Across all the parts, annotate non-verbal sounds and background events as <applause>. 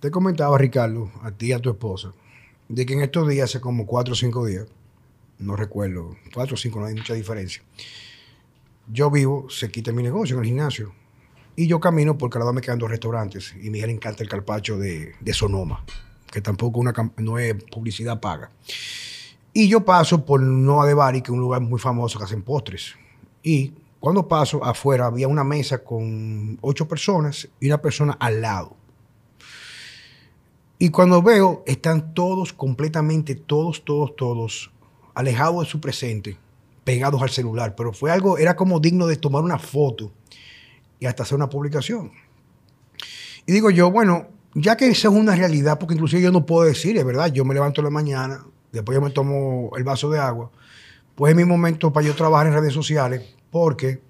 Te comentaba, Ricardo, a ti y a tu esposa, de que en estos días, hace como cuatro o cinco días, no recuerdo, cuatro o cinco, no hay mucha diferencia. Yo vivo, se quita mi negocio en el gimnasio. Y yo camino porque lado me quedan dos restaurantes. Y a mi hija encanta el carpacho de, de Sonoma, que tampoco una, no es publicidad paga. Y yo paso por Noa de Bari, que es un lugar muy famoso que hacen postres. Y cuando paso afuera había una mesa con ocho personas y una persona al lado. Y cuando veo, están todos, completamente todos, todos, todos, alejados de su presente, pegados al celular. Pero fue algo, era como digno de tomar una foto y hasta hacer una publicación. Y digo yo, bueno, ya que esa es una realidad, porque inclusive yo no puedo decir, es verdad, yo me levanto en la mañana, después yo me tomo el vaso de agua, pues es mi momento para yo trabajar en redes sociales, porque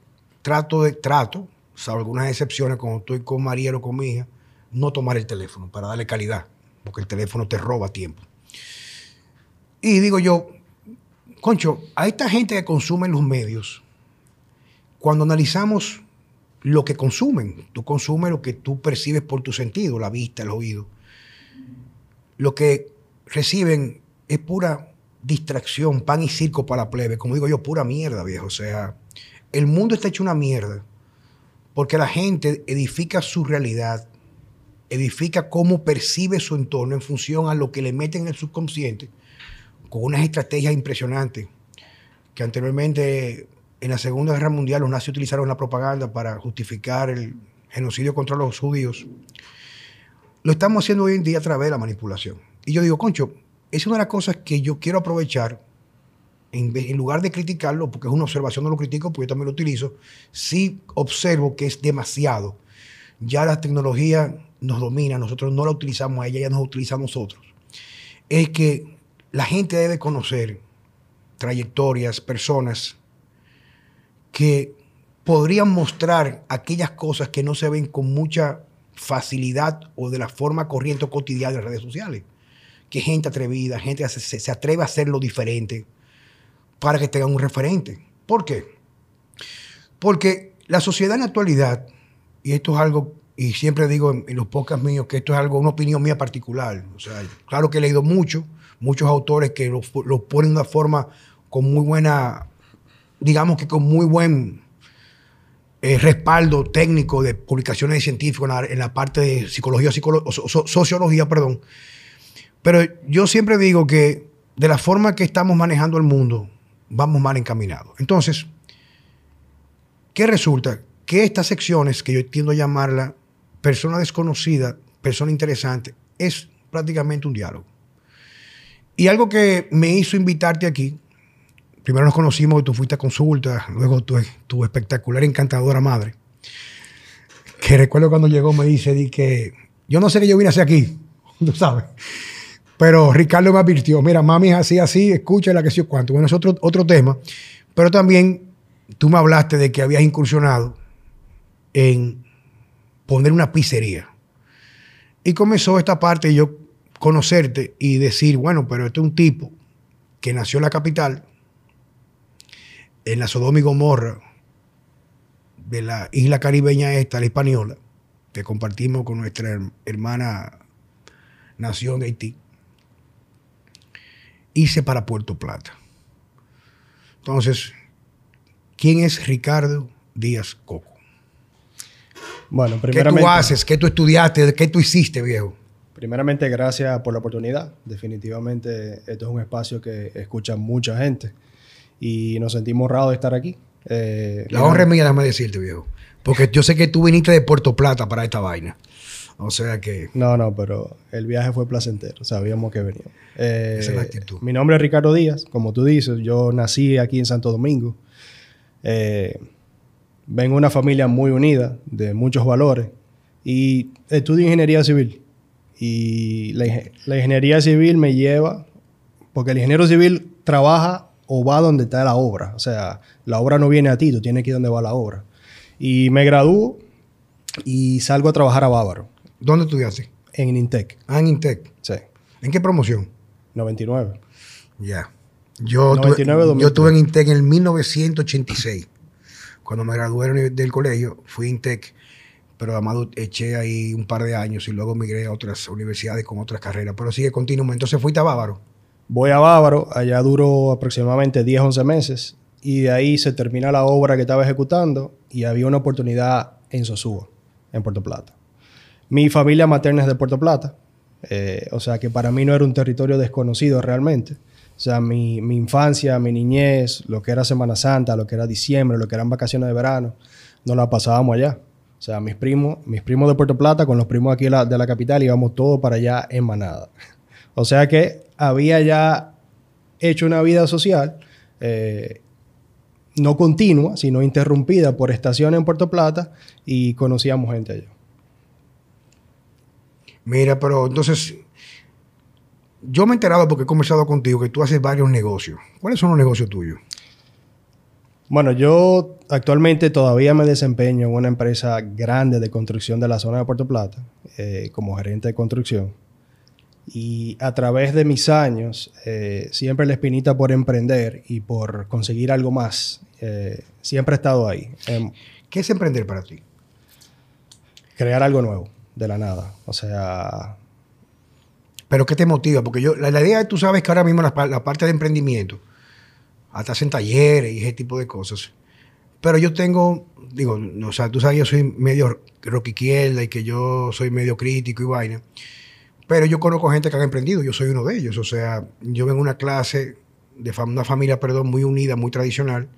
trato de, trato, salvo algunas excepciones, cuando estoy con Mariel o con mi hija, no tomar el teléfono para darle calidad, porque el teléfono te roba tiempo. Y digo yo, concho, a esta gente que consume los medios, cuando analizamos lo que consumen, tú consumes lo que tú percibes por tu sentido, la vista, el oído. Lo que reciben es pura distracción, pan y circo para la plebe, como digo yo, pura mierda, viejo. O sea, el mundo está hecho una mierda porque la gente edifica su realidad, edifica cómo percibe su entorno en función a lo que le meten en el subconsciente, con unas estrategias impresionantes que anteriormente en la Segunda Guerra Mundial los nazis utilizaron la propaganda para justificar el genocidio contra los judíos. Lo estamos haciendo hoy en día a través de la manipulación. Y yo digo, concho, es una de las cosas que yo quiero aprovechar, en, vez- lugar de criticarlo, porque es una observación, no lo critico, porque yo también lo utilizo, sí observo que es demasiado. Ya la tecnología nos domina, nosotros no la utilizamos a ella, ella nos utiliza a nosotros. Es que la gente debe conocer trayectorias, personas que podrían mostrar aquellas cosas que no se ven con mucha facilidad o de la forma corriente o cotidiana en las redes sociales. Que gente atrevida, gente se, se atreve a hacerlo diferente para que tengan un referente. ¿Por qué? Porque la sociedad en la actualidad, y esto es algo, y siempre digo en, los podcasts míos que esto es algo, una opinión mía particular. O sea, claro que he leído mucho, muchos autores que lo, lo ponen de una forma con muy buena, digamos que con muy buen eh, respaldo técnico de publicaciones científicas en la, en la parte de psicología, psicolo- o so- sociología, perdón. Pero yo siempre digo que de la forma que estamos manejando el mundo, vamos mal encaminados. Entonces, ¿qué resulta? Que estas secciones, que yo tiendo a llamarla persona desconocida, persona interesante, es prácticamente un diálogo. Y algo que me hizo invitarte aquí, primero nos conocimos, tú fuiste a consulta, luego tu, tu espectacular, encantadora madre, que recuerdo cuando llegó me dice, di que yo no sé qué yo vine a hacer aquí, <laughs> tú sabes. Pero Ricardo me advirtió, mira, mami es así, así, escúchala, que sé cuánto. Bueno, es otro, otro tema. Pero también tú me hablaste de que habías incursionado en poner una pizzería. Y comenzó esta parte yo conocerte y decir, bueno, pero este es un tipo que nació en la capital, en la Sodoma y Gomorra de la isla caribeña esta, la española, que compartimos con nuestra her- hermana nación de Haití, hice para Puerto Plata. Entonces, ¿quién es Ricardo Díaz Coco? Bueno, ¿Qué primeramente, tú haces? ¿Qué tú estudiaste? ¿Qué tú hiciste, viejo? primeramente gracias por la oportunidad. Definitivamente esto es un espacio que escucha mucha gente y nos sentimos honrados de estar aquí. Eh, La honra es mía, déjame decirte, viejo. Porque yo sé que tú viniste de Puerto Plata para esta vaina. O sea que No, no, pero el viaje fue placentero. Sabíamos que venía. Eh, Esa es la actitud. Mi nombre es Ricardo Díaz. Como tú dices, yo nací aquí en Santo Domingo. Eh, vengo de una familia muy unida, de muchos valores. Y estudio ingeniería civil. Y la, inge- la ingeniería civil me lleva, porque el ingeniero civil trabaja o va donde está la obra. O sea, la obra no viene a ti, tú tienes que ir donde va la obra. Y me gradúo y salgo a trabajar a Bávaro, ¿dónde estudiaste? en Intec. Ah, en Intec. Sí, ¿En qué promoción? 99. Ya. Yo, 99, tuve, yo 2003. estuve en Intec en el 1986. Cuando me gradué del colegio, fui Intec. pero además eché ahí un par de años y luego migré a otras universidades con otras carreras. Pero sigue continuo. Entonces fuiste a Bávaro. Voy a Bávaro, allá duró aproximadamente 10, 11 meses y de ahí se termina la obra que estaba ejecutando y había una oportunidad en Sosúa, en Puerto Plata. Mi familia materna es de Puerto Plata, eh, o sea que para mí no era un territorio desconocido realmente. O sea, mi, mi, infancia, mi niñez, lo que era Semana Santa, lo que era diciembre, lo que eran vacaciones de verano, no la pasábamos allá. O sea, mis primos, mis primos de Puerto Plata con los primos aquí de la, de la capital íbamos todos para allá en manada. O sea que había ya hecho una vida social, eh, no continua, sino interrumpida por estaciones en Puerto Plata y conocíamos gente allá. Mira, pero entonces, yo me he enterado porque he conversado contigo que tú haces varios negocios. ¿Cuáles son los negocios tuyos? Bueno, yo actualmente todavía me desempeño en una empresa grande de construcción de la zona de Puerto Plata, eh, como gerente de construcción. Y a través de mis años, eh, siempre la espinita por emprender y por conseguir algo más, eh, siempre ha estado ahí. Em, ¿Qué es emprender para ti? Crear algo nuevo, de la nada. O sea... ¿Pero qué te motiva? Porque yo, la, idea, tú sabes que ahora mismo la, la parte de emprendimiento, hasta hacen talleres y ese tipo de cosas. Pero yo tengo, digo, o sea, tú sabes, yo soy medio rock y que yo soy medio crítico y vaina. Pero yo conozco gente que han emprendido, yo soy uno de ellos. O sea, yo vengo de una clase, de una familia, perdón, muy unida, muy tradicional,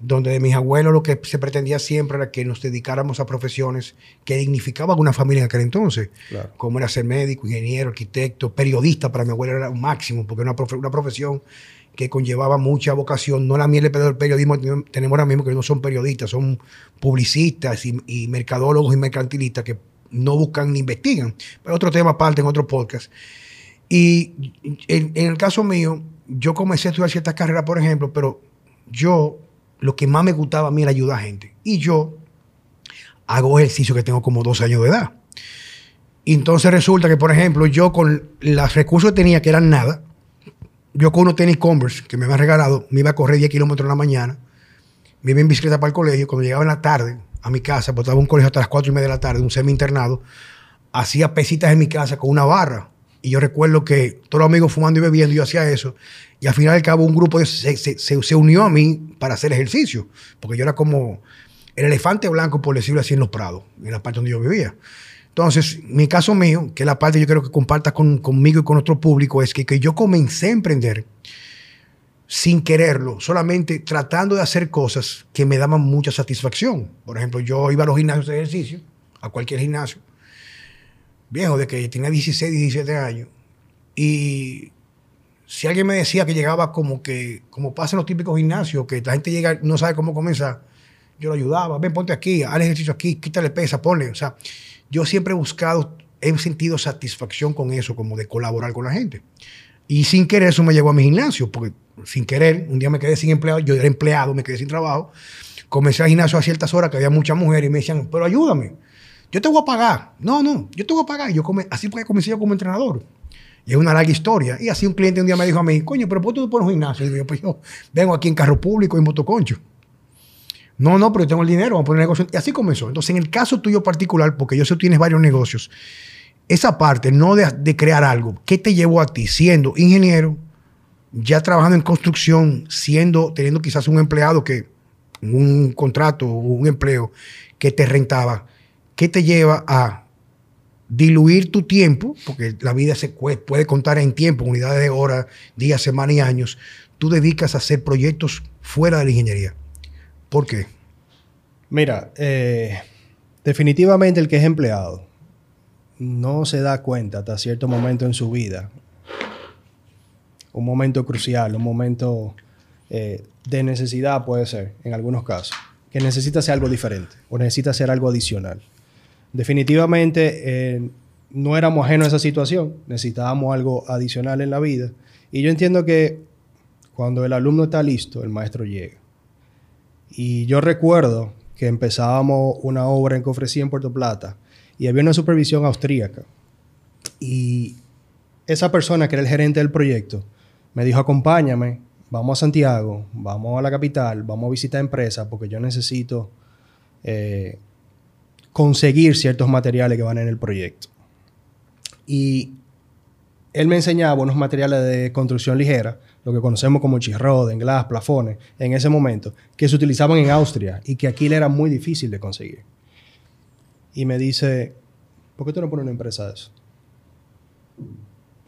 donde de mis abuelos lo que se pretendía siempre era que nos dedicáramos a profesiones que dignificaban una familia en aquel entonces, como era ser médico, ingeniero, arquitecto, periodista, para mi abuelo era un máximo, porque era una, una profesión que conllevaba mucha vocación, no la miel del periodismo tenemos ahora mismo que no son periodistas, son publicistas y, y mercadólogos y mercantilistas que no buscan ni investigan. Pero otro tema aparte en otro podcast. Y en, el caso mío, yo comencé a estudiar ciertas carreras, por ejemplo, pero yo, lo que más me gustaba a mí era ayudar a gente. Y yo hago ejercicio que tengo como dos años de edad. Entonces resulta que, por ejemplo, yo con los recursos que tenía, que eran nada, yo con unos tenis Converse que me habían regalado, me iba a correr 10 kilómetros en la mañana, me iba en bicicleta para el colegio, cuando llegaba en la tarde, a mi casa, porque estaba un colegio hasta las 4 y media de la tarde, un semi-internado, hacía pesitas en mi casa con una barra. Y yo recuerdo que todos los amigos fumando y bebiendo, yo hacía eso. Y al final del cabo, un grupo se, se, se, unió a mí para hacer ejercicio, porque yo era como el elefante blanco, por decirlo así, en los prados, en la parte donde yo vivía. Entonces, mi caso mío, que la parte yo quiero que compartas con, conmigo y con nuestro público, es que, que yo comencé a emprender sin quererlo, solamente tratando de hacer cosas que me daban mucha satisfacción. Por ejemplo, yo iba a los gimnasios de ejercicio, a cualquier gimnasio, viejo, de que tenía 16, 17 años, y si alguien me decía que llegaba como que, como pasa en los típicos gimnasios, que la gente llega no sabe cómo comenzar, yo lo ayudaba, ven, ponte aquí, haz ejercicio aquí, quítale pesa, ponle. O sea, yo siempre he buscado, he sentido satisfacción con eso, como de colaborar con la gente. Y sin querer eso me llevó a mi gimnasio, porque sin querer, un día me quedé sin empleado, yo era empleado, me quedé sin trabajo. Comencé al gimnasio a ciertas horas que había muchas mujeres y me decían, pero ayúdame, yo te voy a pagar. No, no, yo te voy a pagar. Yo come, así fue que comencé yo como entrenador. Y es una larga historia. Y así un cliente un día me dijo a mí, coño, pero ¿por tú pones un gimnasio? Y yo, pues yo vengo aquí en carro público, en motoconcho. No, no, pero yo tengo el dinero, vamos a poner negocio. Y así comenzó. Entonces, en el caso tuyo particular, porque yo sé que tienes varios negocios, esa parte, no de, crear algo, ¿qué te llevó a ti siendo ingeniero, ya trabajando en construcción, siendo, teniendo quizás un empleado que, un contrato o un empleo que te rentaba, ¿qué te lleva a diluir tu tiempo? Porque la vida se puede, contar en tiempo, unidades de horas, días, semanas y años. Tú dedicas a hacer proyectos fuera de la ingeniería. ¿Por qué? Mira, eh, definitivamente el que es empleado no se da cuenta hasta cierto momento en su vida, un momento crucial, un momento eh, de necesidad puede ser, en algunos casos, que necesita hacer algo diferente o necesita hacer algo adicional. Definitivamente eh, no éramos ajenos a esa situación, necesitábamos algo adicional en la vida. Y yo entiendo que cuando el alumno está listo, el maestro llega. Y yo recuerdo que empezábamos una obra en que ofrecí en Puerto Plata y había una supervisión austríaca. Y esa persona que era el gerente del proyecto me dijo, acompáñame, vamos a Santiago, vamos a la capital, vamos a visitar empresas porque yo necesito eh, conseguir ciertos materiales que van en el proyecto. Y él me enseñaba unos materiales de construcción ligera, lo que conocemos como chisroden, glass, plafones, en ese momento, que se utilizaban en Austria y que aquí le era muy difícil de conseguir. Y me dice, ¿por qué tú no pones una empresa de eso?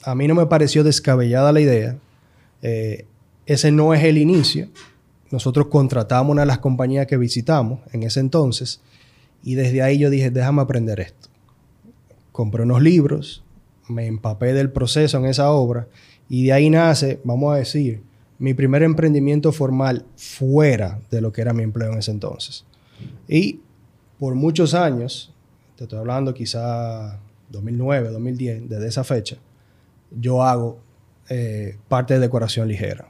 A mí no me pareció descabellada la idea. Eh, ese no es el inicio. Nosotros contratamos una de las compañías que visitamos en ese entonces y desde ahí yo dije, déjame aprender esto. Compré unos libros, me empapé del proceso en esa obra y de ahí nace, vamos a decir, mi primer emprendimiento formal fuera de lo que era mi empleo en ese entonces. Y por muchos años, te estoy hablando quizá 2009, 2010, desde esa fecha, yo hago eh, parte de decoración ligera,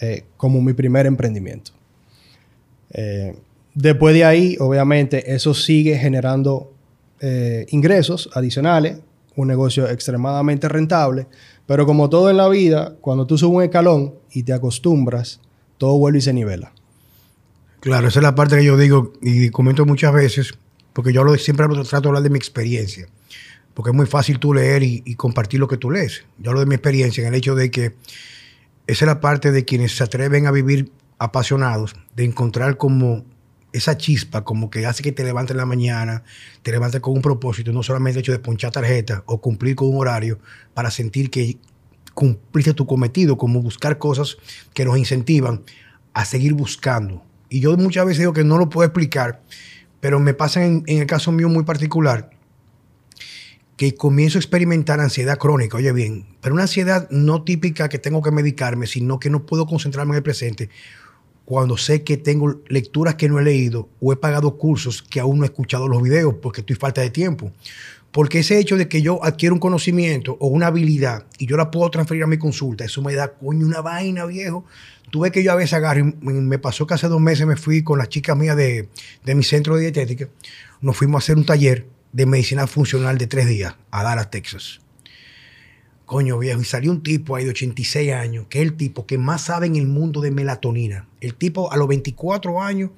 eh, como mi primer emprendimiento. Eh, después de ahí, obviamente, eso sigue generando ingresos adicionales, un negocio extremadamente rentable, pero como todo en la vida, cuando tú subes un escalón y te acostumbras, todo vuelve y se nivela. Claro, esa es la parte que yo digo y comento muchas veces, porque yo siempre trato de hablar de mi experiencia, porque es muy fácil tú leer y, y, compartir lo que tú lees. Yo hablo de mi experiencia en el hecho de que esa es la parte de quienes se atreven a vivir apasionados, de encontrar como esa chispa como que hace que te levantes en la mañana, te levantes con un propósito, no solamente el hecho de ponchar tarjeta o cumplir con un horario para sentir que cumpliste tu cometido, como buscar cosas que nos incentivan a seguir buscando. Y yo muchas veces digo que no lo puedo explicar, pero me pasa en, en el caso mío muy particular que comienzo a experimentar ansiedad crónica, oye bien, pero una ansiedad no típica que tengo que medicarme, sino que no puedo concentrarme en el presente cuando sé que tengo lecturas que no he leído o he pagado cursos que aún no he escuchado los videos porque estoy falta de tiempo. Porque ese hecho de que yo adquiero un conocimiento o una habilidad y yo la puedo transferir a mi consulta, eso me da coño una vaina, viejo. Tú ves que yo a veces agarro, me pasó que hace dos meses me fui con las chicas mías de, de mi centro de dietética, nos fuimos a hacer un taller de medicina funcional de tres días a Dallas, Texas. Coño viejo, y salió un tipo ahí de 86 años, que es el tipo que más sabe en el mundo de melatonina. El tipo a los 24 años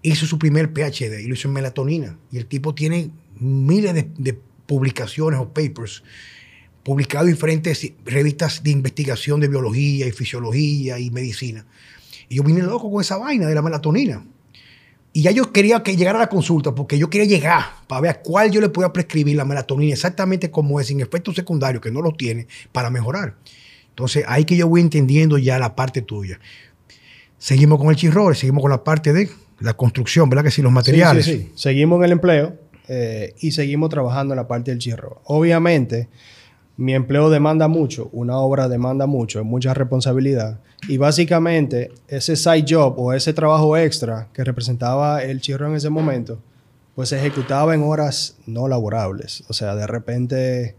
hizo su primer PhD y lo hizo en melatonina. Y el tipo tiene miles de, publicaciones o papers publicados en diferentes revistas de investigación de biología y fisiología y medicina. Y yo vine loco con esa vaina de la melatonina. Y ya yo quería que llegara a la consulta porque yo quería llegar para ver a cuál yo le podía prescribir la melatonina exactamente como es, sin efectos secundarios, que no lo tiene, para mejorar. Entonces, ahí que yo voy entendiendo ya la parte tuya. Seguimos con el chirror, seguimos con la parte de la construcción, ¿verdad? Que sí, los materiales. Sí, sí, sí. Seguimos en el empleo eh, y seguimos trabajando en la parte del chirro. Obviamente, mi empleo demanda mucho, una obra demanda mucho, mucha responsabilidad. Y básicamente ese side job o ese trabajo extra que representaba el chirro en ese momento, pues se ejecutaba en horas no laborables. O sea, de repente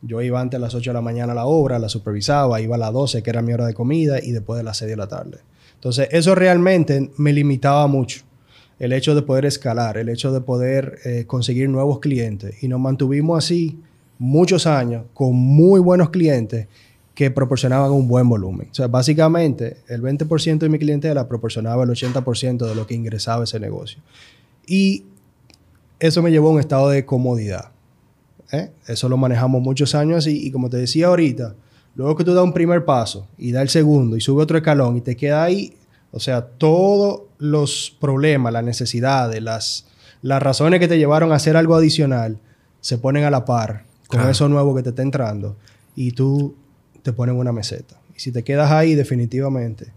yo iba antes a las 8 de la mañana a la obra, la supervisaba, iba a las 12, que era mi hora de comida, y después de las 6 de la tarde. Entonces, eso realmente me limitaba mucho. El hecho de poder escalar, el hecho de poder eh, conseguir nuevos clientes. Y nos mantuvimos así muchos años con muy buenos clientes que proporcionaban un buen volumen. O sea, básicamente el 20% de mi clientela proporcionaba el 80% de lo que ingresaba ese negocio. Y eso me llevó a un estado de comodidad. ¿eh? Eso lo manejamos muchos años así. Y como te decía ahorita, luego que tú das un primer paso y das el segundo y sube otro escalón y te queda ahí, o sea, todos los problemas, las necesidades, las, las razones que te llevaron a hacer algo adicional se ponen a la par con eso nuevo que te está entrando y tú te pones una meseta. Y si te quedas ahí, definitivamente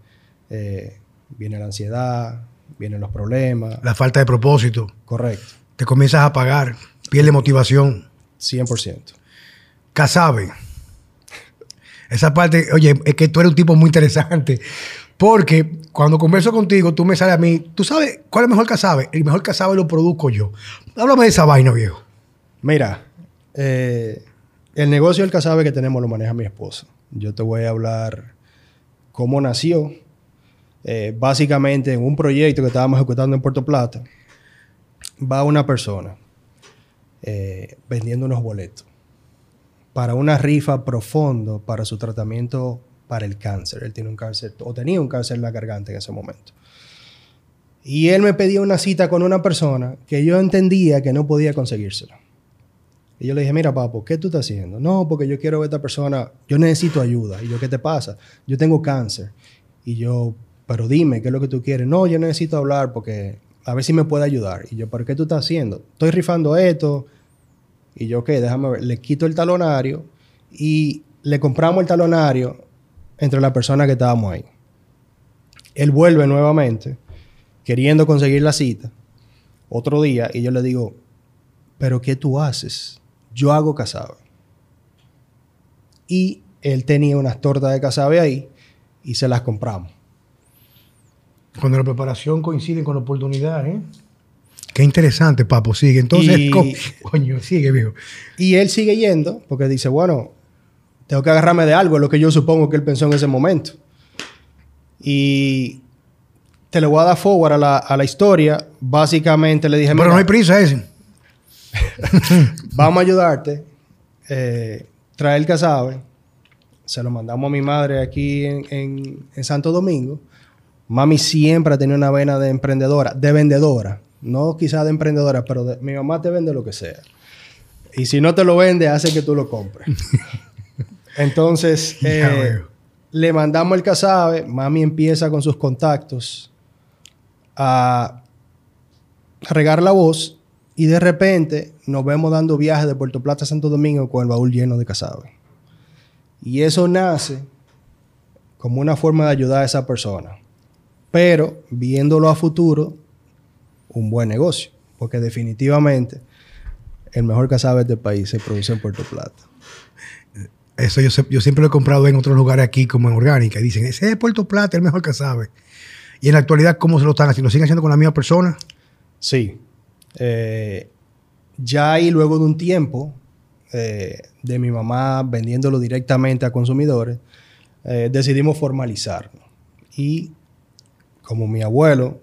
eh, viene la ansiedad, vienen los problemas. La falta de propósito. Correcto. Te comienzas a pagar, pierde motivación. 100%. Casabe. Esa parte, oye, es que tú eres un tipo muy interesante. Porque cuando converso contigo, tú me sales a mí, ¿tú sabes cuál es el mejor casabe? El mejor casabe lo produzco yo. Háblame de esa vaina, viejo. Mira, eh, el negocio del casabe que tenemos lo maneja mi esposa. Yo te voy a hablar cómo nació. Eh, básicamente, en un proyecto que estábamos ejecutando en Puerto Plata, va una persona eh, vendiendo unos boletos para una rifa profundo para su tratamiento para el cáncer. Él tiene un cáncer, o tenía un cáncer en la garganta en ese momento. Y él me pedía una cita con una persona que yo entendía que no podía conseguírsela. Y yo le dije, mira, papo, ¿qué tú estás haciendo? No, porque yo quiero ver a esta persona, yo necesito ayuda. Y yo, ¿qué te pasa? Yo tengo cáncer. Y yo, pero dime, ¿qué es lo que tú quieres? No, yo necesito hablar porque a ver si me puede ayudar. Y yo, ¿pero qué tú estás haciendo? Estoy rifando esto. Y yo, ¿qué? Déjame ver. Le quito el talonario y le compramos el talonario entre la persona que estábamos ahí. Él vuelve nuevamente, queriendo conseguir la cita, otro día, y yo le digo, ¿pero qué tú haces? Yo hago casabe. Y él tenía unas tortas de casabe ahí y se las compramos. Cuando la preparación coincide con la oportunidad, ¿eh? Qué interesante, papo. Sigue. Entonces, Y- co- <laughs> coño, sigue, viejo. Y él sigue yendo porque dice, bueno, tengo que agarrarme de algo, es lo que yo supongo que él pensó en ese momento. Y te le voy a dar forward a la, a la historia. Básicamente le dije, Pero "Mira, no hay prisa ese. <laughs> vamos a ayudarte. Eh, trae el casabe. Se lo mandamos a mi madre aquí en, en- en Santo Domingo. Mami siempre ha tenido una vena de emprendedora, de vendedora. No quizás de emprendedora, pero de- mi mamá te vende lo que sea. Y si no te lo vende, hace que tú lo compres. <laughs> Entonces, eh, le mandamos el casabe. Mami empieza con sus contactos a regar la voz y de repente nos vemos dando viajes de Puerto Plata a Santo Domingo con el baúl lleno de casabe. Y eso nace como una forma de ayudar a esa persona. Pero viéndolo a futuro, un buen negocio. Porque definitivamente el mejor casabe del país se produce en Puerto Plata. Eso yo, siempre lo he comprado en otros lugares aquí, como en Orgánica. y Dicen, ese es Puerto Plata, el mejor que sabe. Y en la actualidad, ¿cómo se lo están haciendo? ¿Lo siguen haciendo con la misma persona? Sí. Eh, ya ahí luego de un tiempo eh, de mi mamá vendiéndolo directamente a consumidores, eh, decidimos formalizarlo. Y como mi abuelo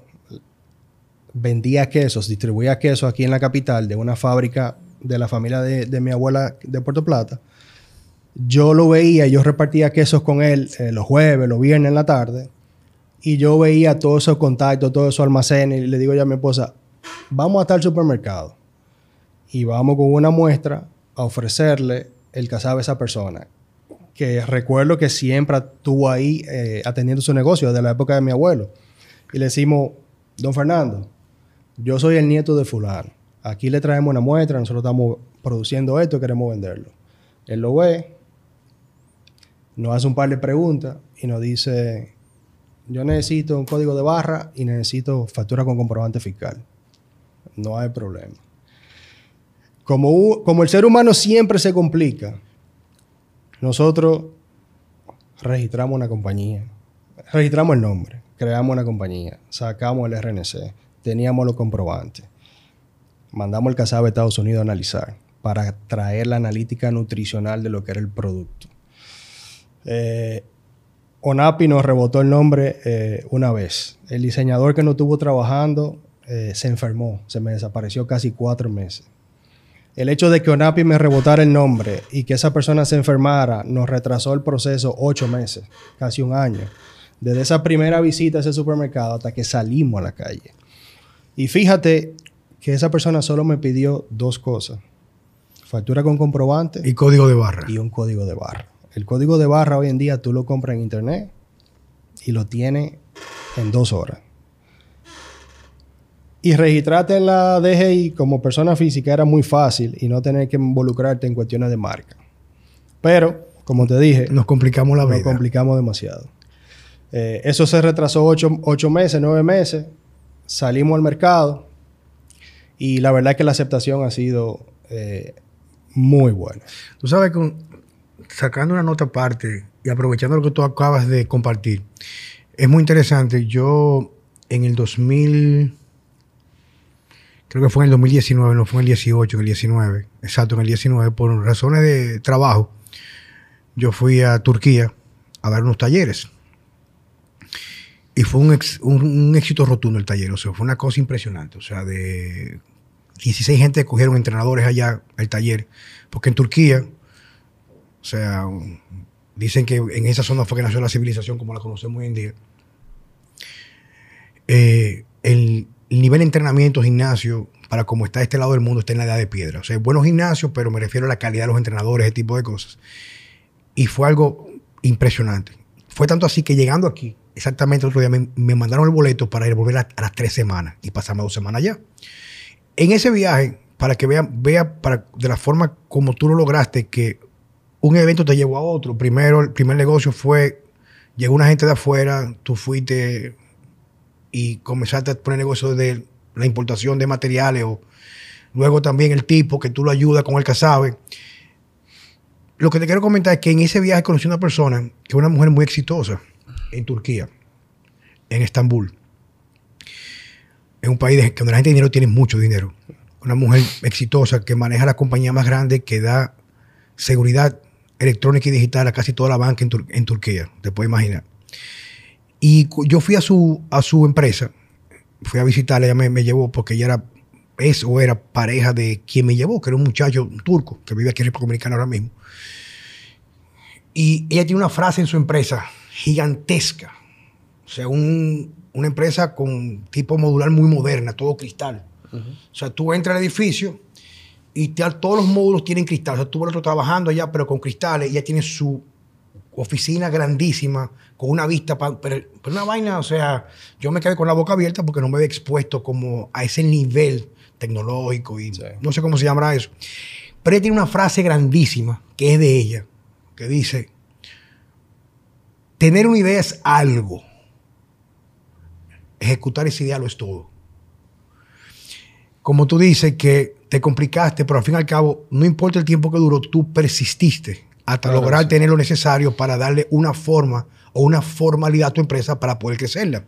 vendía quesos, distribuía quesos aquí en la capital de una fábrica de la familia de, de mi abuela de Puerto Plata, yo lo veía, yo repartía quesos con él eh, los jueves, los viernes en la tarde, y yo veía todos esos contactos, todos esos almacenes, y le digo yo a mi esposa, vamos hasta el supermercado y vamos con una muestra a ofrecerle el casabe a esa persona. Que recuerdo que siempre estuvo ahí eh, atendiendo su negocio desde la época de mi abuelo. Y le decimos, don Fernando, yo soy el nieto de fulano. Aquí le traemos una muestra, nosotros estamos produciendo esto, queremos venderlo. Él lo ve, nos hace un par de preguntas y nos dice, yo necesito un código de barra y necesito factura con comprobante fiscal. No hay problema. Como, como el ser humano siempre se complica, nosotros registramos una compañía, registramos el nombre, creamos una compañía, sacamos el RNC, teníamos los comprobantes, mandamos el casabe a Estados Unidos a analizar para traer la analítica nutricional de lo que era el producto. Eh, ONAPI nos rebotó el nombre eh, una vez. El diseñador que nos estuvo trabajando eh, se enfermó, se me desapareció casi cuatro meses. El hecho de que ONAPI me rebotara el nombre y que esa persona se enfermara nos retrasó el proceso ocho meses, casi un año. Desde esa primera visita a ese supermercado hasta que salimos a la calle. Y fíjate que esa persona solo me pidió dos cosas. Factura con comprobante Y código de barra. y un código de barra. El código de barra hoy en día tú lo compras en internet y lo tienes en dos horas. Y registrarte en la DGI como persona física era muy fácil y no tener que involucrarte en cuestiones de marca. Pero, como te dije, Nos complicamos la nos vida. complicamos demasiado. Eh, eso se retrasó ocho, ocho meses, nueve meses. Salimos al mercado y la verdad es que la aceptación ha sido eh, muy buena. Tú sabes, con, sacando una nota aparte y aprovechando lo que tú acabas de compartir, es muy interesante. Yo en el 2000, creo que fue en el 2019, no fue en el 18, en el 19, exacto, en el 19, por razones de trabajo, yo fui a Turquía a dar unos talleres. Y fue un, un- éxito rotundo el taller, o sea, fue una cosa impresionante. O sea, de 16 gente cogieron entrenadores allá al taller, porque en Turquía, o sea, dicen que en esa zona fue que nació la civilización como la conocemos hoy en día. Eh, el, nivel de entrenamiento, gimnasio, para como está este lado del mundo, está en la edad de piedra. O sea, buenos gimnasios, pero me refiero a la calidad de los entrenadores, ese tipo de cosas. Y fue algo impresionante. Fue tanto así que llegando aquí, exactamente el otro día, me, mandaron el boleto para ir a volver a, las tres semanas y pasarme dos semanas allá. En ese viaje, para que vean, vea para, de la forma como tú lo lograste, que un evento te llevó a otro. Primero, el primer negocio fue, llegó una gente de afuera, tú fuiste y comenzaste a poner negocio de la importación de materiales o luego también el tipo que tú lo ayudas con el que sabe. Lo que te quiero comentar es que en ese viaje conocí una persona que es una mujer muy exitosa en Turquía, en Estambul. Es un país donde la gente de dinero tiene mucho dinero. Una mujer exitosa que maneja la compañía más grande que da seguridad electrónica y digital a casi toda la banca en, Turquía, te puedes imaginar. Y yo fui a su, a su empresa, fui a visitarla, ella me, llevó porque ella era, es o era pareja de quien me llevó, que era un muchacho turco que vive aquí en República Dominicana ahora mismo. Y ella tiene una frase en su empresa gigantesca, o sea, una empresa con tipo modular muy moderna, todo cristal. O sea, tú entras al edificio y todos los módulos tienen cristal. O sea, tú otro trabajando allá, pero con cristales. Y ya tiene su oficina grandísima, con una vista. pero, una vaina, o sea, yo me quedé con la boca abierta porque no me había expuesto como a ese nivel tecnológico y no sé cómo se llamará eso. Pero ella tiene una frase grandísima que es de ella, que dice, tener una idea es algo, ejecutar esa idea lo es todo. Como tú dices que te complicaste, pero al fin y al cabo, no importa el tiempo que duró, tú persististe hasta lograr tener lo necesario para darle una forma o una formalidad a tu empresa para poder crecerla.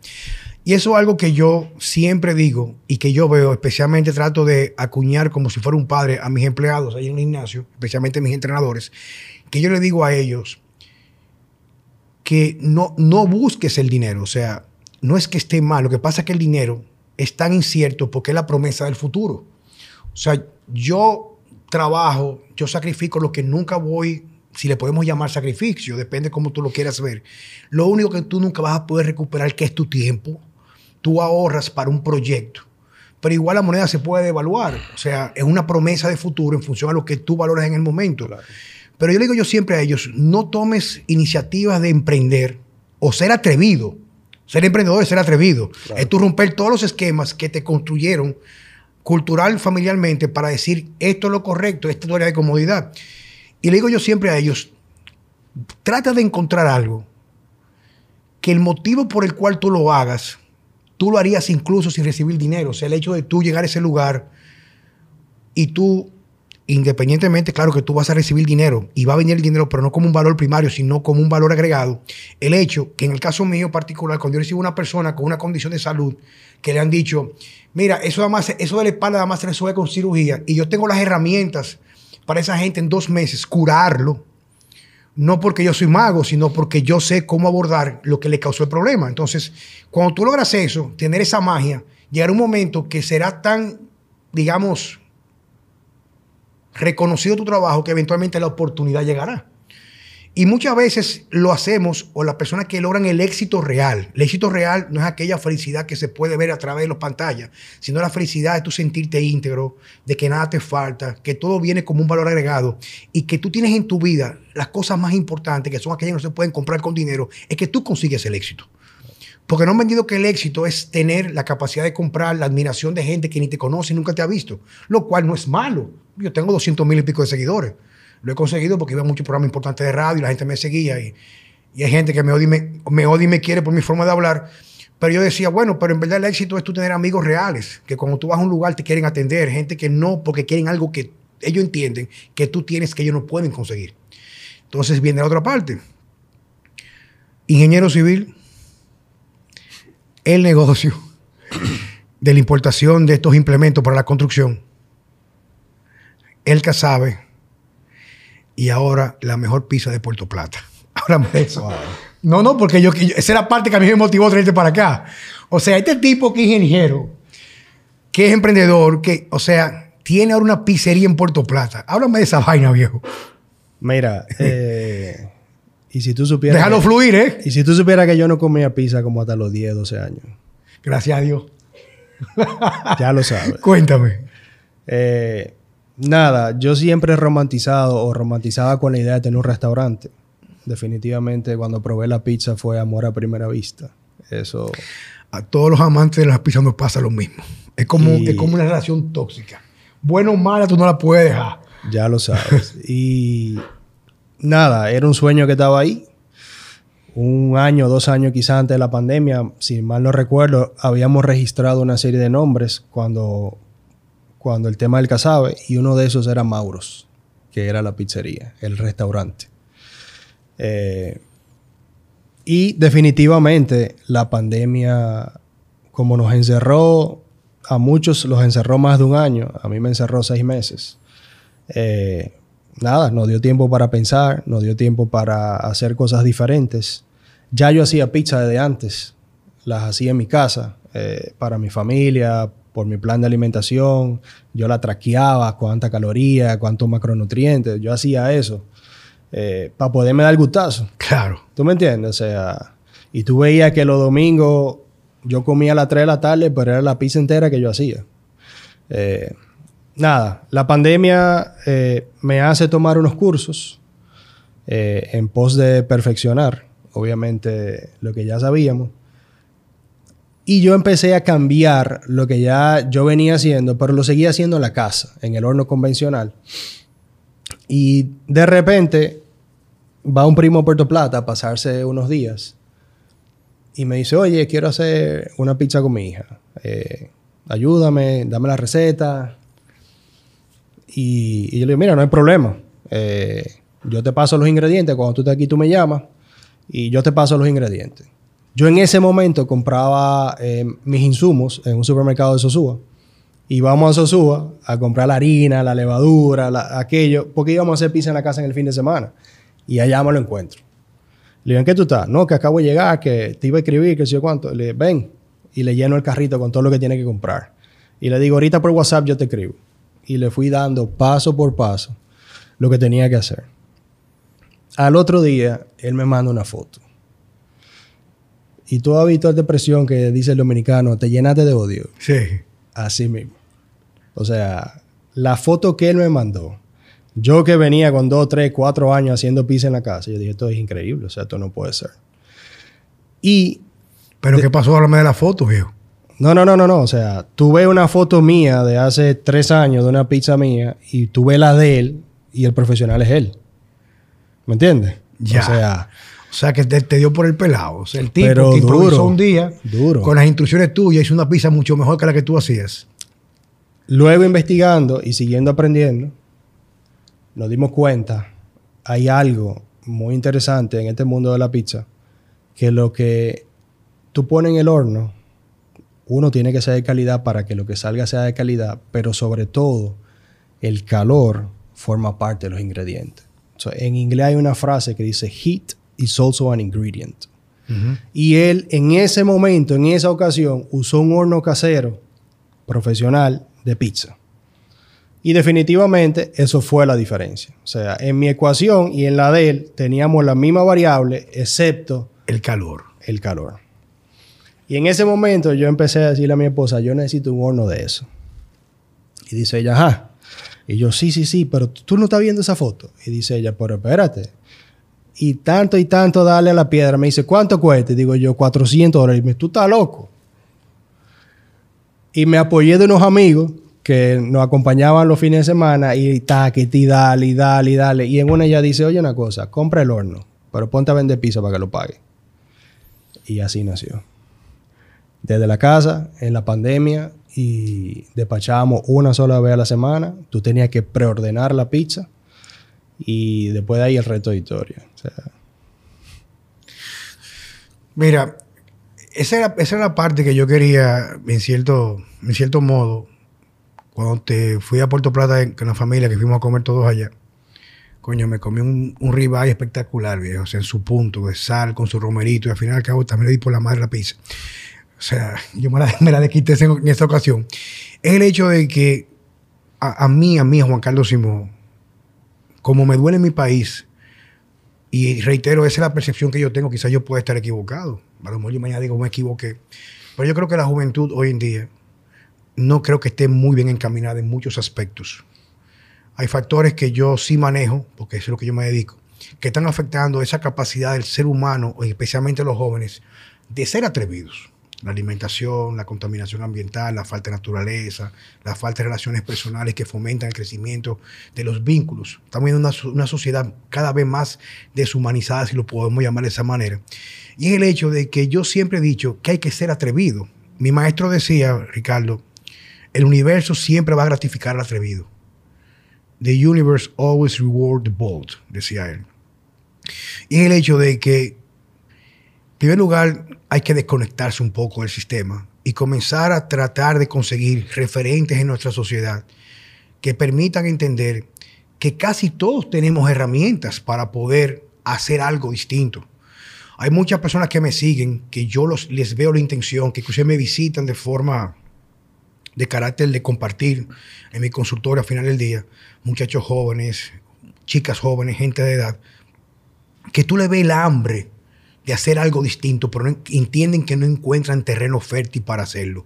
Y eso es algo que yo siempre digo y que yo veo, especialmente trato de acuñar como si fuera un padre a mis empleados ahí en el gimnasio, especialmente a mis entrenadores, que yo le digo a ellos que no, no busques el dinero, o sea, no es que esté mal, lo que pasa es que el dinero es tan incierto porque es la promesa del futuro. O sea, yo trabajo, yo sacrifico lo que nunca voy, si le podemos llamar sacrificio, depende cómo tú lo quieras ver. Lo único que tú nunca vas a poder recuperar, que es tu tiempo. Tú ahorras para un proyecto. Pero igual la moneda se puede devaluar. O sea, es una promesa de futuro en función a lo que tú valoras en el momento. Pero yo le digo yo siempre a ellos, no tomes iniciativas de emprender o ser atrevido. Ser emprendedor es ser atrevido. Es tú romper todos los esquemas que te construyeron cultural, familiarmente, para decir esto es lo correcto, esta es tu área de comodidad. Y le digo yo siempre a ellos, trata de encontrar algo que el motivo por el cual tú lo hagas, tú lo harías incluso sin recibir dinero. O sea, el hecho de tú llegar a ese lugar y tú independientemente, claro que tú vas a recibir dinero y va a venir el dinero, pero no como un valor primario, sino como un valor agregado. El hecho que en el caso mío particular, cuando yo recibo una persona con una condición de salud que le han dicho, mira, eso, además, eso de la espalda además se resuelve con cirugía y yo tengo las herramientas para esa gente en dos meses curarlo, no porque yo soy mago, sino porque yo sé cómo abordar lo que le causó el problema. Entonces, cuando tú logras eso, tener esa magia, llegará un momento que será tan, digamos, reconocido tu trabajo que eventualmente la oportunidad llegará. Y muchas veces lo hacemos, o las personas que logran el éxito real. El éxito real no es aquella felicidad que se puede ver a través de las pantallas, sino la felicidad de tu sentirte íntegro, de que nada te falta, que todo viene como un valor agregado y que tú tienes en tu vida las cosas más importantes, que son aquellas que no se pueden comprar con dinero, es que tú consigues el éxito. Porque no han vendido que el éxito es tener la capacidad de comprar la admiración de gente que ni te conoce, nunca te ha visto, lo cual no es malo. Yo tengo 200 mil y pico de seguidores. Lo he conseguido porque iba a muchos programas importantes de radio y la gente me seguía. Y, hay gente que me odia, me, me odia y me quiere por mi forma de hablar. Pero yo decía, bueno, pero en verdad el éxito es tú tener amigos reales, que cuando tú vas a un lugar te quieren atender, gente que no, porque quieren algo que ellos entienden que tú tienes que ellos no pueden conseguir. Entonces viene la otra parte. Ingeniero civil, el negocio de la importación de estos implementos para la construcción, el Casabe y ahora la mejor pizza de Puerto Plata. <laughs> Háblame de eso. No, no, porque yo, esa era la parte que a mí me motivó a traerte para acá. O sea, este tipo que es ingeniero, que es emprendedor, que, o sea, tiene ahora una pizzería en Puerto Plata. Háblame de esa vaina, viejo. Mira, <laughs> eh, y si tú supieras. fluir, ¿eh? Y si tú supieras que yo no comía pizza como hasta los 10, 12 años. Gracias a Dios. ya lo <laughs> sabes. Cuéntame. Eh, nada, yo siempre he romantizado o romantizaba con la idea de tener un restaurante. Definitivamente cuando probé la pizza fue amor a primera vista. Eso... A todos los amantes de las pizzas nos pasa lo mismo. Es como, es como una relación tóxica. Bueno o mala, tú no la puedes dejar. Ya lo sabes. y nada, era un sueño que estaba ahí. Un año, dos años quizás antes de la pandemia, si mal no recuerdo, habíamos registrado una serie de nombres cuando, cuando el tema del casabe y uno de esos era Mauros, que era la pizzería, el restaurante. Eh, y definitivamente la pandemia, como nos encerró, a muchos los encerró más de un año, a mí me encerró seis meses. Eh, nada, nos dio tiempo para pensar, nos dio tiempo para hacer cosas diferentes. Ya yo hacía pizza desde antes, las hacía en mi casa, eh, para mi familia, por mi plan de alimentación, yo la traqueaba, cuánta caloría, cuántos macronutrientes, yo hacía eso, eh, para poderme dar el gustazo. Claro. ¿Tú me entiendes? O sea, y tú veías que los domingos yo comía a las 3 de la tarde, pero era la pizza entera que yo hacía. Eh, nada, la pandemia eh, me hace tomar unos cursos en pos de perfeccionar, obviamente, lo que ya sabíamos. Y yo empecé a cambiar lo que ya yo venía haciendo, pero lo seguía haciendo en la casa, en el horno convencional. Y de repente va un primo a Puerto Plata a pasarse unos días y me dice, oye, quiero hacer una pizza con mi hija. Eh, ayúdame, dame la receta. Y, yo le digo, mira, no hay problema. Eh, yo te paso los ingredientes. Cuando tú estés aquí, tú me llamas y yo te paso los ingredientes. Yo en ese momento compraba eh, mis insumos en un supermercado de Sosúa. Y vamos a Sosúa a comprar la harina, la levadura, aquello, porque íbamos a hacer pizza en la casa en el fin de semana. Y allá me lo encuentro. Le digo, ¿en qué tú estás? No, que acabo de llegar, que te iba a escribir, que sé yo cuánto. Le digo, ven. Y le lleno el carrito con todo lo que tiene que comprar. Y le digo, ahorita por WhatsApp yo te escribo. Y le fui dando paso por paso lo que tenía que hacer. Al otro día, él me manda una foto. Y tú has visto esta expresión que dice el dominicano, te llenaste de odio. Sí. Así mismo. O sea, la foto que él me mandó, yo que venía con dos, tres, cuatro años haciendo pizza en la casa, yo dije, esto es increíble, o sea, esto no puede ser. Y... ¿Pero qué pasó? Háblame de la foto, viejo. No, no, no, no, no. O sea, tú ves una foto mía de hace tres años de una pizza mía y tú ves la de él y el profesional es él. ¿Me entiendes? Ya. O sea... O sea, que te, te, dio por el pelado. O sea, el tipo Pero que duro, improvisó un día duro. con las instrucciones tuyas hizo una pizza mucho mejor que la que tú hacías. Luego investigando y siguiendo aprendiendo, nos dimos cuenta, hay algo muy interesante en este mundo de la pizza, que lo que tú pones en el horno, uno tiene que ser de calidad para que lo que salga sea de calidad, pero sobre todo el calor forma parte de los ingredientes. So, en inglés hay una frase que dice heat is also an ingredient. Uh -huh. Y él en ese momento, en esa ocasión, usó un horno casero profesional de pizza. Y definitivamente eso fue la diferencia. O sea, en mi ecuación y en la de él teníamos la misma variable, excepto el calor. El calor. Y en ese momento yo empecé a decirle a mi esposa, yo necesito un horno de eso. Y dice ella, ajá. Y yo, sí, sí, sí, pero tú no estás viendo esa foto. Y dice ella, pero espérate. Y tanto y tanto darle a la piedra. Me dice, ¿cuánto cuesta? Digo yo, 400 dólares. Y me dice, tú estás loco. Y me apoyé de unos amigos que nos acompañaban los fines de semana y taque, y dale, y dale, y dale. Y en una ella dice, oye una cosa, compra el horno, pero ponte a vender pizza para que lo pague. Y así nació. Desde la casa, en la pandemia, y despachábamos una sola vez a la semana. Tú tenías que preordenar la pizza y después de ahí el resto de historia. Mira, esa era, esa era la parte que yo quería, en cierto, en cierto modo, cuando te fui a Puerto Plata con la familia, que fuimos a comer todos allá. Coño, me comí un, un ribeye espectacular, viejo. O sea, en su punto, de sal, con su romerito. Y al final al cabo también le di por la madre la pizza. O sea, <laughs> yo me la, me la desquité en, en esta ocasión. Es el hecho de que a, mí, a mí, Juan Carlos Simón, como me duele mi país, y reitero, esa es la percepción que yo tengo, quizás yo pueda estar equivocado. A lo mejor yo mañana digo, me equivoqué. Pero yo creo que la juventud hoy en día no creo que esté muy bien encaminada en muchos aspectos. Hay factores que yo sí manejo, porque eso es lo que yo me dedico, que están afectando esa capacidad del ser humano, especialmente los jóvenes, de ser atrevidos. La alimentación, la contaminación ambiental, la falta de naturaleza, la falta de relaciones personales que fomentan el crecimiento de los vínculos. Estamos viendo una, una sociedad cada vez más deshumanizada, si lo podemos llamar de esa manera. Y es el hecho de que yo siempre he dicho que hay que ser atrevido. Mi maestro decía, Ricardo, el universo siempre va a gratificar al atrevido. The universe always reward the bold, decía él. Y el hecho de que, primer lugar, hay que desconectarse un poco del sistema y comenzar a tratar de conseguir referentes en nuestra sociedad que permitan entender que casi todos tenemos herramientas para poder hacer algo distinto. Hay muchas personas que me siguen, que yo los, les veo la intención, que incluso me visitan de forma de carácter de compartir en mi consultorio al final del día, muchachos jóvenes, chicas jóvenes, gente de edad, que tú le ves el hambre de hacer algo distinto, pero entienden que no encuentran terreno fértil para hacerlo.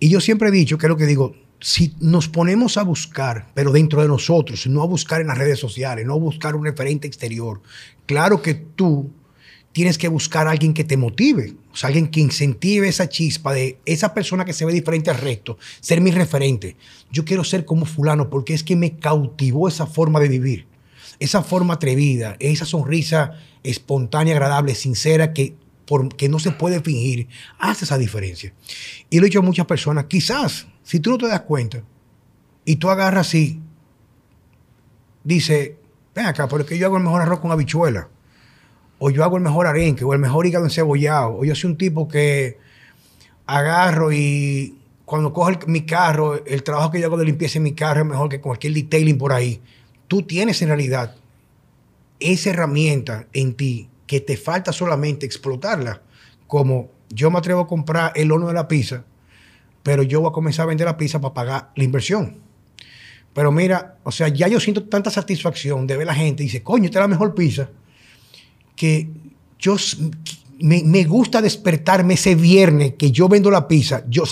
Y yo siempre he dicho, que es lo que digo, si nos ponemos a buscar, pero dentro de nosotros, no a buscar en las redes sociales, no a buscar un referente exterior, claro que tú tienes que buscar a alguien que te motive, o alguien que incentive esa chispa de esa persona que se ve diferente al resto, ser mi referente. Yo quiero ser como fulano porque es que me cautivó esa forma de vivir, esa forma atrevida, esa sonrisa espontánea, agradable, sincera, que, que no se puede fingir, hace esa diferencia. Y lo he dicho a muchas personas, quizás, si tú no te das cuenta y tú agarras así, dice, ven acá, porque yo hago el mejor arroz con habichuela o yo hago el mejor arenque, o el mejor hígado encebollado, o yo soy un tipo que agarro y cuando cojo mi carro, el trabajo que yo hago de limpieza en mi carro es mejor que cualquier detailing por ahí. Tú tienes en realidad esa herramienta en ti que te falta solamente explotarla. Como yo me atrevo a comprar el horno de la pizza, pero yo voy a comenzar a vender la pizza para pagar la inversión. Pero mira, o sea, ya yo siento tanta satisfacción de ver a la gente y dice, coño, esta es la mejor pizza que yo me, gusta despertarme ese viernes que yo vendo la pizza. Yo,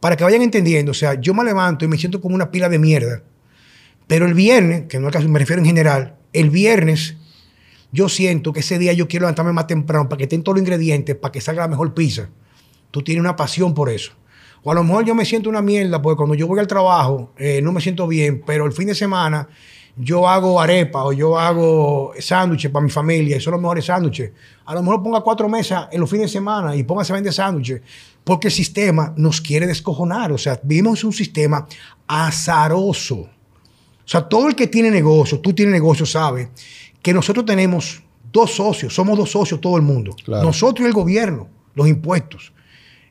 para que vayan entendiendo, o sea, yo me levanto y me siento como una pila de mierda. Pero el viernes, que no es caso, me refiero en general, el viernes yo siento que ese día yo quiero levantarme más temprano para que estén todos los ingredientes, para que salga la mejor pizza. Tú tienes una pasión por eso. O a lo mejor yo me siento una mierda porque cuando yo voy al trabajo eh, no me siento bien, pero el fin de semana yo hago arepa o yo hago sándwiches para mi familia y son los mejores sándwiches. A lo mejor ponga cuatro mesas en los fines de semana y póngase a vender sándwiches porque el sistema nos quiere descojonar. O sea, vivimos un sistema azaroso. O sea, todo el que tiene negocio, tú tienes negocio, sabe que nosotros tenemos dos socios, somos dos socios todo el mundo. Nosotros y el gobierno, los impuestos.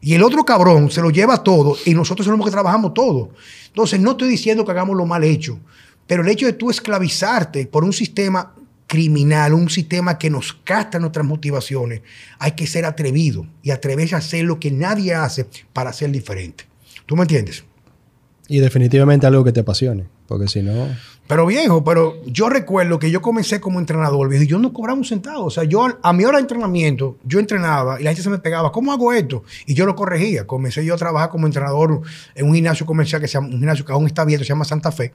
Y el otro cabrón se lo lleva todo y nosotros somos los que trabajamos todo. Entonces, no estoy diciendo que hagamos lo mal hecho. Pero el hecho de tú esclavizarte por un sistema criminal, un sistema que nos castra nuestras motivaciones, hay que ser atrevido y atreverse a hacer lo que nadie hace para ser diferente. ¿Tú me entiendes? Y definitivamente algo que te apasione, porque si no... Pero viejo, pero yo recuerdo que yo comencé como entrenador, y yo no cobraba un centavo. O sea, yo a mi hora de entrenamiento, yo entrenaba y la gente se me pegaba, ¿cómo hago esto? Y yo lo corregía. Comencé yo a trabajar como entrenador en un gimnasio comercial que se llama, un gimnasio que aún está abierto, se llama Santa Fe.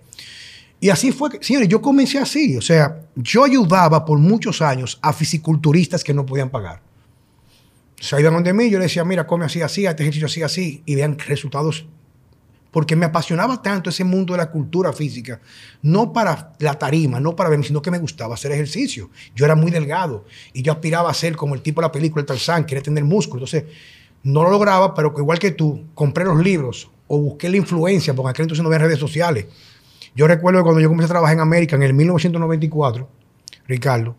Y así fue, señores, yo comencé así. O sea, yo ayudaba por muchos años a fisiculturistas que no podían pagar. O sea, iban donde mí, yo les decía, mira, come así, así, este ejercicio así, así, y vean resultados. Porque me apasionaba tanto ese mundo de la cultura física, no para la tarima, no para ver, sino que me gustaba hacer ejercicio. Yo era muy delgado y yo aspiraba a ser como el tipo de la película, el Tarzán, quería tener músculo. Entonces, no lo lograba, pero igual que tú, compré los libros o busqué la influencia, porque aquel entonces no había redes sociales yo recuerdo que cuando yo comencé a trabajar en América en el 1994, Ricardo,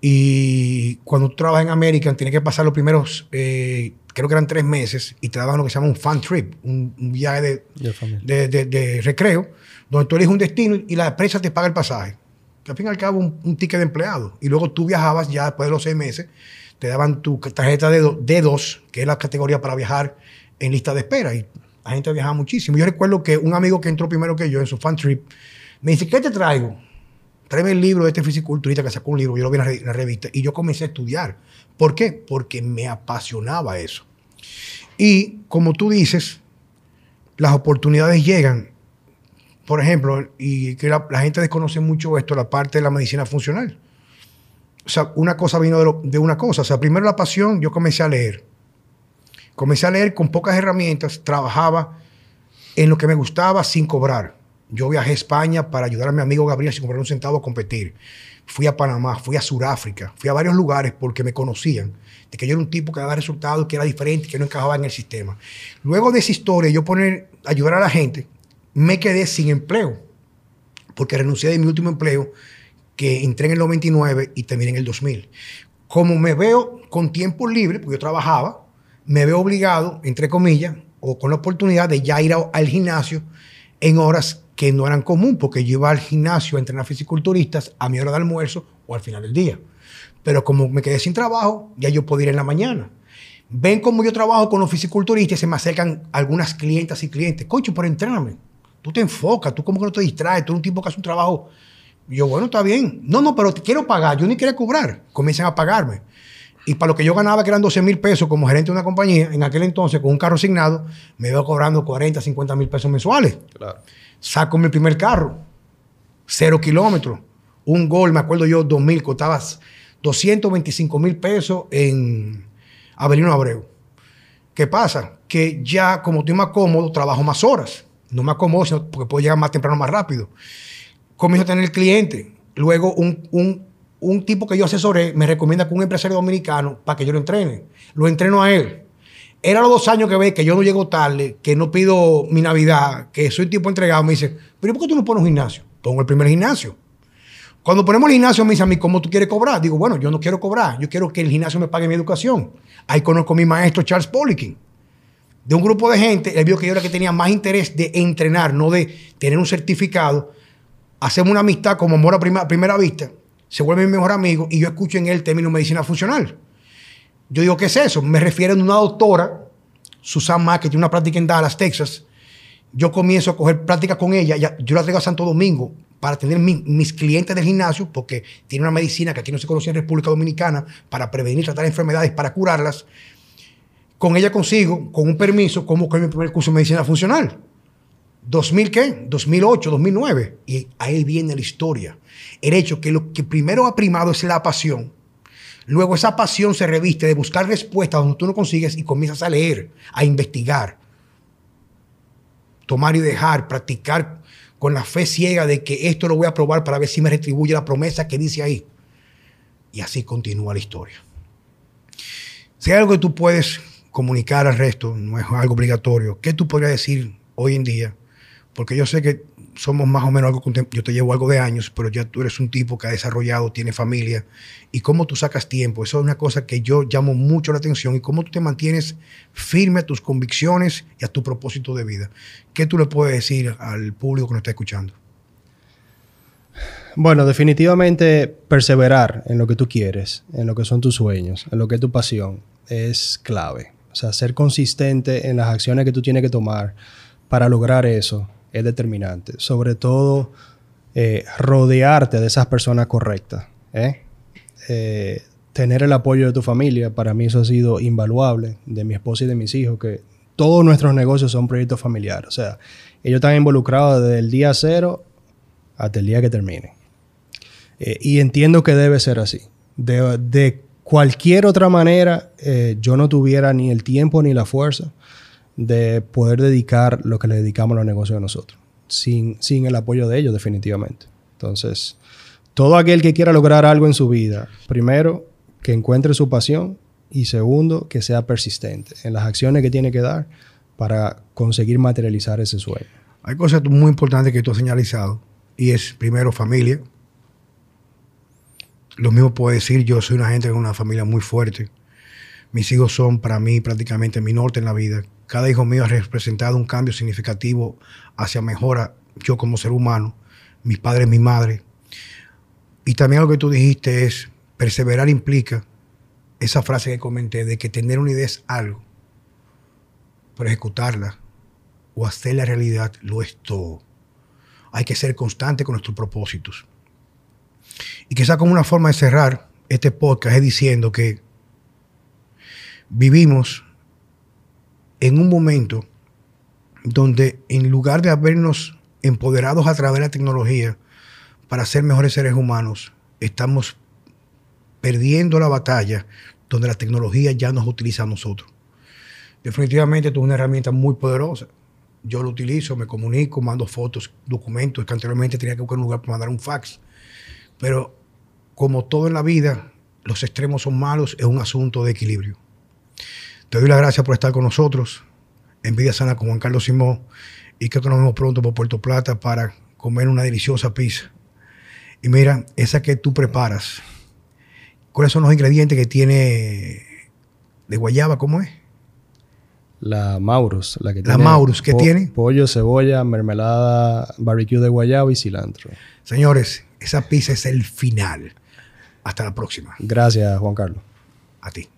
y cuando tú trabajas en América tienes que pasar los primeros, eh, creo que eran tres meses, y te daban lo que se llama un fan trip, un, viaje de, recreo, donde tú eliges un destino y la empresa te paga el pasaje. Que al fin y al cabo un, un ticket de empleado. Y luego tú viajabas ya después de los seis meses, te daban tu tarjeta de D2, que es la categoría para viajar en lista de espera. Y la gente viajaba muchísimo. Yo recuerdo que un amigo que entró primero que yo en su fan trip me dice, ¿qué te traigo? Tráeme el libro de este fisiculturista que sacó un libro, yo lo vi en la revista y yo comencé a estudiar. ¿Por qué? Porque me apasionaba eso. Y como tú dices, las oportunidades llegan. Por ejemplo, y que la, gente desconoce mucho esto, la parte de la medicina funcional. O sea, una cosa vino de, de una cosa. O sea, primero la pasión, yo comencé a leer. Comencé a leer con pocas herramientas, trabajaba en lo que me gustaba sin cobrar. Yo viajé a España para ayudar a mi amigo Gabriel sin comprar un centavo a competir. Fui a Panamá, fui a Sudáfrica, fui a varios lugares porque me conocían de que yo era un tipo que daba resultados, que era diferente, que no encajaba en el sistema. Luego de esa historia, yo poner, ayudar a la gente, me quedé sin empleo porque renuncié de mi último empleo que entré en el 99 y terminé en el 2000. Como me veo con tiempo libre, porque yo trabajaba, me veo obligado, entre comillas, o con la oportunidad de ya ir al gimnasio en horas que no eran común, porque yo iba al gimnasio a entrenar fisiculturistas a mi hora de almuerzo o al final del día. Pero como me quedé sin trabajo, ya yo podía ir en la mañana. Ven cómo yo trabajo con los fisiculturistas y se me acercan algunas clientas y clientes. Cocho, pero entrename. Tú te enfocas, tú como que no te distraes, tú eres un tipo que hace un trabajo. Yo, bueno, está bien. No, no, pero te quiero pagar. Yo ni quiero cobrar. Comienzan a pagarme. Y para lo que yo ganaba, que eran 12 mil pesos como gerente de una compañía, en aquel entonces, con un carro asignado, me iba cobrando 40, 50 mil pesos mensuales. Claro. Saco mi primer carro, cero kilómetros, un gol, me acuerdo yo, 2000, costaba 225 mil pesos en Avelino Abreu. ¿Qué pasa? Que ya como estoy más cómodo, trabajo más horas. No me acomodo, sino porque puedo llegar más temprano, más rápido. Comienzo a tener cliente. Luego un, un un tipo que yo asesoré me recomienda con un empresario dominicano para que yo lo entrene. Lo entreno a él. Era los dos años que ve que yo no llego tarde, que no pido mi Navidad, que soy tipo entregado. Me dice, pero ¿por qué tú no pones un gimnasio? Pongo el primer gimnasio. Cuando ponemos el gimnasio, me dice a mí, ¿cómo tú quieres cobrar? Digo, bueno, yo no quiero cobrar. Yo quiero que el gimnasio me pague mi educación. Ahí conozco a mi maestro Charles Poliquin. De un grupo de gente, él vio que yo era que tenía más interés de entrenar, no de tener un certificado. Hacemos una amistad como amor a primera vista se vuelve mi mejor amigo y yo escucho en él el término medicina funcional. Yo digo, ¿qué es eso? Me refiero a una doctora, Susan Mack, que tiene una práctica en Dallas, Texas. Yo comienzo a coger práctica con ella. yo la traigo a Santo Domingo para tener mis clientes del gimnasio, porque tiene una medicina que aquí no se conoce en República Dominicana para prevenir, tratar enfermedades, para curarlas. Con ella consigo, con un permiso, como que mi primer curso de medicina funcional. ¿2000 qué? 2008, 2009. Y ahí viene la historia. El hecho que lo que primero ha primado es la pasión. Luego esa pasión se reviste de buscar respuestas donde tú no consigues y comienzas a leer, a investigar. Tomar y dejar, practicar con la fe ciega de que esto lo voy a probar para ver si me retribuye la promesa que dice ahí. Y así continúa la historia. Si hay algo que tú puedes comunicar al resto, no es algo obligatorio, ¿qué tú podrías decir hoy en día porque yo sé que somos más o menos algo, yo te llevo algo de años, pero ya tú eres un tipo que ha desarrollado, tiene familia, y cómo tú sacas tiempo, eso es una cosa que yo llamo mucho la atención, y cómo tú te mantienes firme a tus convicciones y a tu propósito de vida. ¿Qué tú le puedes decir al público que nos está escuchando? Bueno, definitivamente perseverar en lo que tú quieres, en lo que son tus sueños, en lo que es tu pasión, es clave. O sea, ser consistente en las acciones que tú tienes que tomar para lograr eso es determinante. Sobre todo, eh, rodearte de esas personas correctas. ¿eh? Eh, tener el apoyo de tu familia, para mí eso ha sido invaluable, de mi esposa y de mis hijos, que todos nuestros negocios son proyectos familiares. O sea, ellos están involucrados desde el día cero hasta el día que termine. y entiendo que debe ser así. De, cualquier otra manera, yo no tuviera ni el tiempo ni la fuerza de poder dedicar lo que le dedicamos a los negocios de nosotros, sin, sin el apoyo de ellos definitivamente. Entonces, todo aquel que quiera lograr algo en su vida, primero, que encuentre su pasión y segundo, que sea persistente en las acciones que tiene que dar para conseguir materializar ese sueño. Hay cosas muy importantes que tú has señalizado y es primero familia. Lo mismo puedo decir, yo soy una gente con una familia muy fuerte. Mis hijos son para mí prácticamente mi norte en la vida. Cada hijo mío ha representado un cambio significativo hacia mejora yo como ser humano, mis padres, mi madre. Y también lo que tú dijiste es, perseverar implica esa frase que comenté de que tener una idea es algo, pero ejecutarla o hacerla realidad lo es todo. Hay que ser constante con nuestros propósitos. Y quizá como una forma de cerrar este podcast es diciendo que vivimos en un momento donde en lugar de habernos empoderados a través de la tecnología para ser mejores seres humanos, estamos perdiendo la batalla donde la tecnología ya nos utiliza a nosotros. Definitivamente esto es una herramienta muy poderosa. Yo lo utilizo, me comunico, mando fotos, documentos, que anteriormente tenía que buscar un lugar para mandar un fax. Pero como todo en la vida, los extremos son malos, es un asunto de equilibrio. Te doy las gracias por estar con nosotros. Envidia sana con Juan Carlos Simón. Y creo que nos vemos pronto por Puerto Plata para comer una deliciosa pizza. Y mira, esa que tú preparas, ¿cuáles son los ingredientes que tiene de guayaba? ¿Cómo es? La Maurus, la que La Maurus, ¿qué tiene? Pollo, cebolla, mermelada, barbecue de guayaba y cilantro. Señores, esa pizza es el final. Hasta la próxima. Gracias, Juan Carlos. A ti.